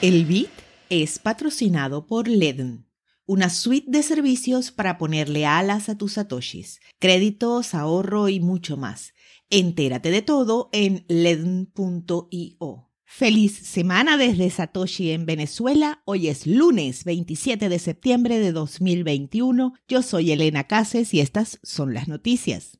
El BIT es patrocinado por LEDN, una suite de servicios para ponerle alas a tus satoshis, créditos, ahorro y mucho más. Entérate de todo en ledn.io. Feliz semana desde Satoshi en Venezuela. Hoy es lunes 27 de septiembre de 2021. Yo soy Elena Cases y estas son las noticias.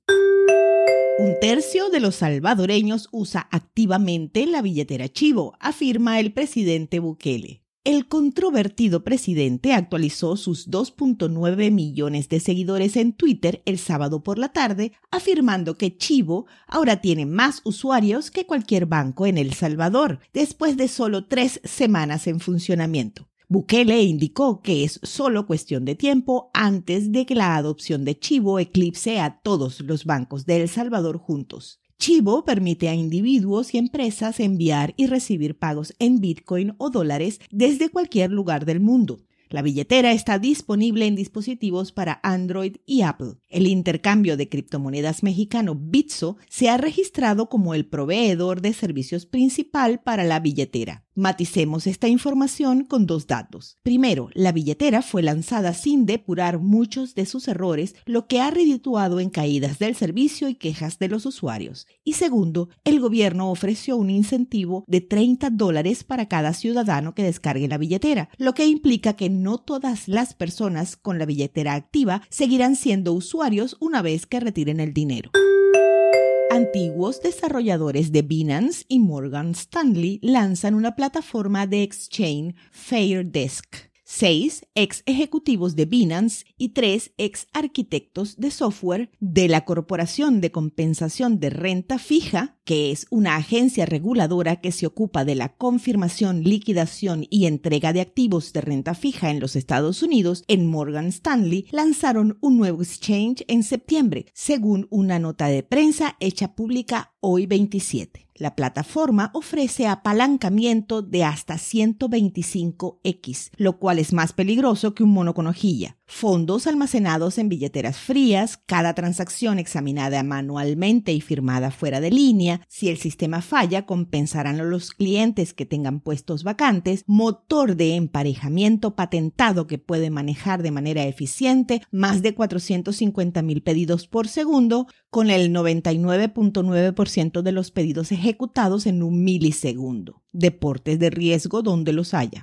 Un tercio de los salvadoreños usa activamente la billetera Chivo, afirma el presidente Bukele. El controvertido presidente actualizó sus 2.9 millones de seguidores en Twitter el sábado por la tarde, afirmando que Chivo ahora tiene más usuarios que cualquier banco en El Salvador, después de solo tres semanas en funcionamiento. Bukele indicó que es solo cuestión de tiempo antes de que la adopción de Chivo eclipse a todos los bancos de El Salvador juntos. Chivo permite a individuos y empresas enviar y recibir pagos en Bitcoin o dólares desde cualquier lugar del mundo. La billetera está disponible en dispositivos para Android y Apple. El intercambio de criptomonedas mexicano Bitso se ha registrado como el proveedor de servicios principal para la billetera. Maticemos esta información con dos datos. Primero, la billetera fue lanzada sin depurar muchos de sus errores, lo que ha redituado en caídas del servicio y quejas de los usuarios. Y segundo, el gobierno ofreció un incentivo de 30 dólares para cada ciudadano que descargue la billetera, lo que implica que no todas las personas con la billetera activa seguirán siendo usuarios una vez que retiren el dinero. Antiguos desarrolladores de Binance y Morgan Stanley lanzan una plataforma de exchange FairDesk seis ex ejecutivos de Binance y tres ex arquitectos de software de la Corporación de Compensación de Renta Fija, que es una agencia reguladora que se ocupa de la confirmación, liquidación y entrega de activos de renta fija en los Estados Unidos, en Morgan Stanley, lanzaron un nuevo exchange en septiembre, según una nota de prensa hecha pública hoy 27. La plataforma ofrece apalancamiento de hasta 125x, lo cual es más peligroso que un mono con hojilla fondos almacenados en billeteras frías, cada transacción examinada manualmente y firmada fuera de línea. Si el sistema falla, compensarán a los clientes que tengan puestos vacantes, motor de emparejamiento patentado que puede manejar de manera eficiente más de 450 mil pedidos por segundo, con el 99.9% de los pedidos ejecutados en un milisegundo. Deportes de riesgo donde los haya.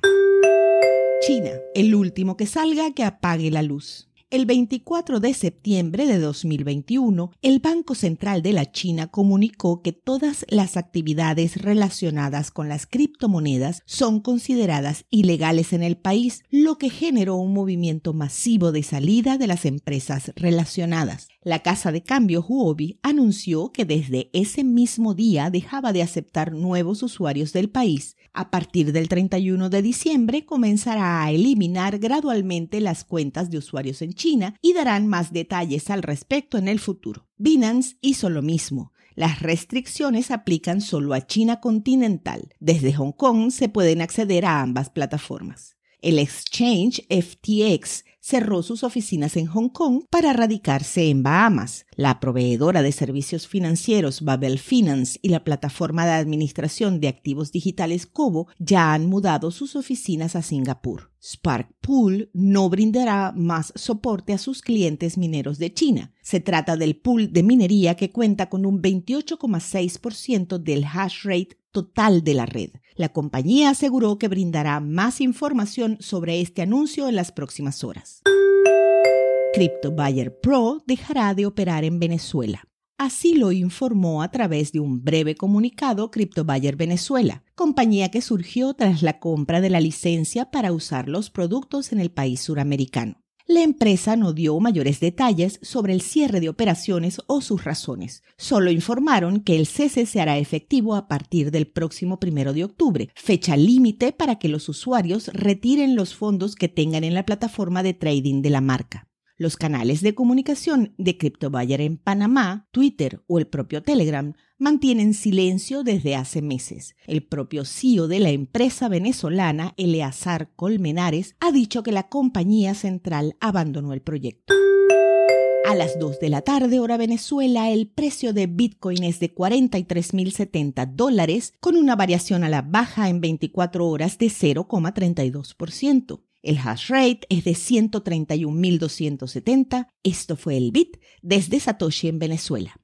China, el último que salga que apague la luz. El 24 de septiembre de 2021, el Banco Central de la China comunicó que todas las actividades relacionadas con las criptomonedas son consideradas ilegales en el país, lo que generó un movimiento masivo de salida de las empresas relacionadas. La casa de cambio Huobi anunció que desde ese mismo día dejaba de aceptar nuevos usuarios del país. A partir del 31 de diciembre comenzará a eliminar gradualmente las cuentas de usuarios en China y darán más detalles al respecto en el futuro. Binance hizo lo mismo. Las restricciones aplican solo a China continental. Desde Hong Kong se pueden acceder a ambas plataformas. El exchange FTX cerró sus oficinas en Hong Kong para radicarse en Bahamas. La proveedora de servicios financieros Babel Finance y la plataforma de administración de activos digitales Cobo ya han mudado sus oficinas a Singapur. Spark Pool no brindará más soporte a sus clientes mineros de China. Se trata del pool de minería que cuenta con un 28,6% del hash rate total de la red. La compañía aseguró que brindará más información sobre este anuncio en las próximas horas. Crypto Buyer Pro dejará de operar en Venezuela. Así lo informó a través de un breve comunicado Crypto Buyer Venezuela, compañía que surgió tras la compra de la licencia para usar los productos en el país suramericano. La empresa no dio mayores detalles sobre el cierre de operaciones o sus razones. Solo informaron que el cese se hará efectivo a partir del próximo primero de octubre, fecha límite para que los usuarios retiren los fondos que tengan en la plataforma de trading de la marca. Los canales de comunicación de CryptoBuyer en Panamá, Twitter o el propio Telegram mantienen silencio desde hace meses. El propio CEO de la empresa venezolana, Eleazar Colmenares, ha dicho que la compañía central abandonó el proyecto. A las 2 de la tarde, hora Venezuela, el precio de Bitcoin es de 43.070 dólares, con una variación a la baja en 24 horas de 0,32%. El hash rate es de 131.270. Esto fue el Bit desde Satoshi en Venezuela.